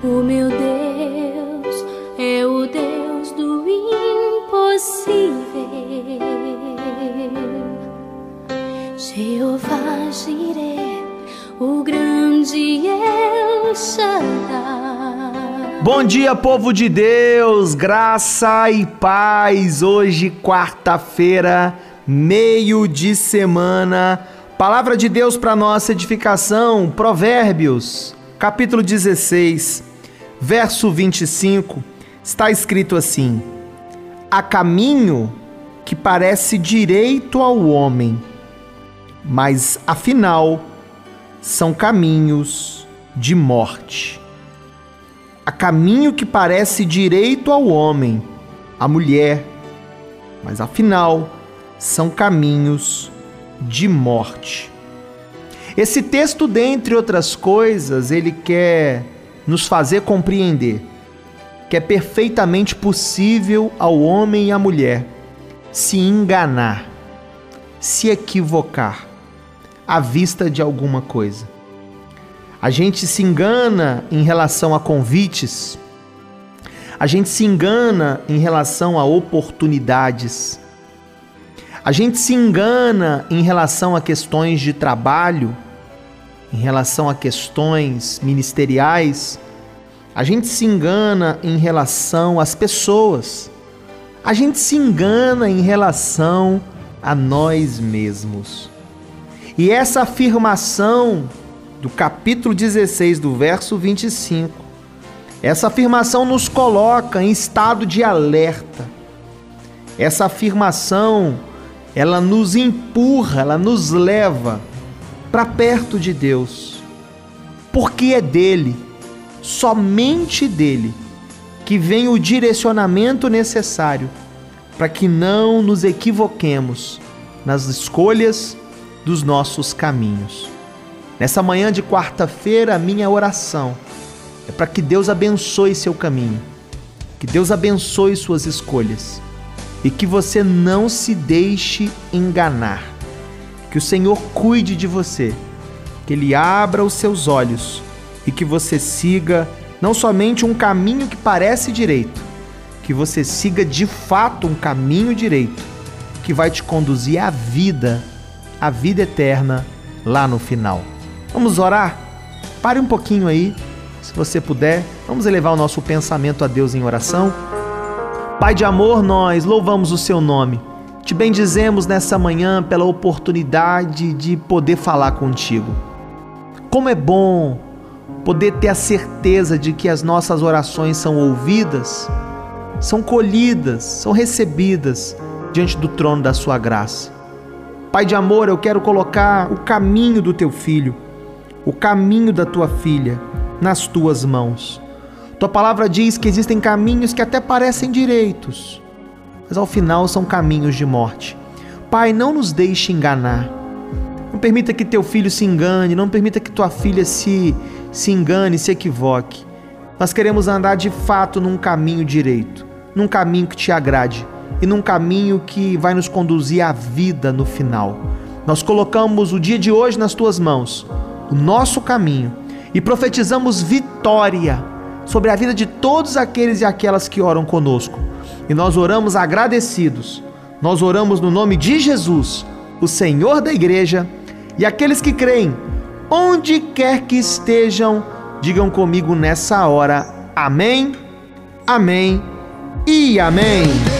O meu Deus é o Deus do impossível. Jeová Jireh, o grande El Shaddai. Bom dia, povo de Deus, graça e paz. Hoje, quarta-feira, meio de semana. Palavra de Deus para nossa edificação, Provérbios, capítulo 16, verso 25. Está escrito assim: Há caminho que parece direito ao homem, mas afinal são caminhos de morte. Há caminho que parece direito ao homem, à mulher, mas afinal são caminhos de morte. Esse texto, dentre outras coisas, ele quer nos fazer compreender que é perfeitamente possível ao homem e à mulher se enganar, se equivocar à vista de alguma coisa. A gente se engana em relação a convites, a gente se engana em relação a oportunidades, a gente se engana em relação a questões de trabalho, em relação a questões ministeriais, a gente se engana em relação às pessoas, a gente se engana em relação a nós mesmos. E essa afirmação do capítulo 16, do verso 25, essa afirmação nos coloca em estado de alerta. Essa afirmação, ela nos empurra, ela nos leva para perto de Deus. Porque é dele, somente dele, que vem o direcionamento necessário para que não nos equivoquemos nas escolhas dos nossos caminhos. Nessa manhã de quarta-feira, a minha oração é para que Deus abençoe seu caminho, que Deus abençoe suas escolhas e que você não se deixe enganar. Que o Senhor cuide de você, que Ele abra os seus olhos e que você siga não somente um caminho que parece direito, que você siga de fato um caminho direito que vai te conduzir à vida, à vida eterna lá no final. Vamos orar? Pare um pouquinho aí, se você puder. Vamos elevar o nosso pensamento a Deus em oração. Pai de amor, nós louvamos o seu nome. Te bendizemos nessa manhã pela oportunidade de poder falar contigo. Como é bom poder ter a certeza de que as nossas orações são ouvidas, são colhidas, são recebidas diante do trono da sua graça. Pai de amor, eu quero colocar o caminho do teu filho o caminho da tua filha nas tuas mãos. Tua palavra diz que existem caminhos que até parecem direitos, mas ao final são caminhos de morte. Pai, não nos deixe enganar. Não permita que teu filho se engane, não permita que tua filha se, se engane, se equivoque. Nós queremos andar de fato num caminho direito, num caminho que te agrade e num caminho que vai nos conduzir à vida no final. Nós colocamos o dia de hoje nas tuas mãos o nosso caminho e profetizamos vitória sobre a vida de todos aqueles e aquelas que oram conosco. E nós oramos agradecidos. Nós oramos no nome de Jesus, o Senhor da igreja, e aqueles que creem, onde quer que estejam, digam comigo nessa hora: Amém, Amém e Amém.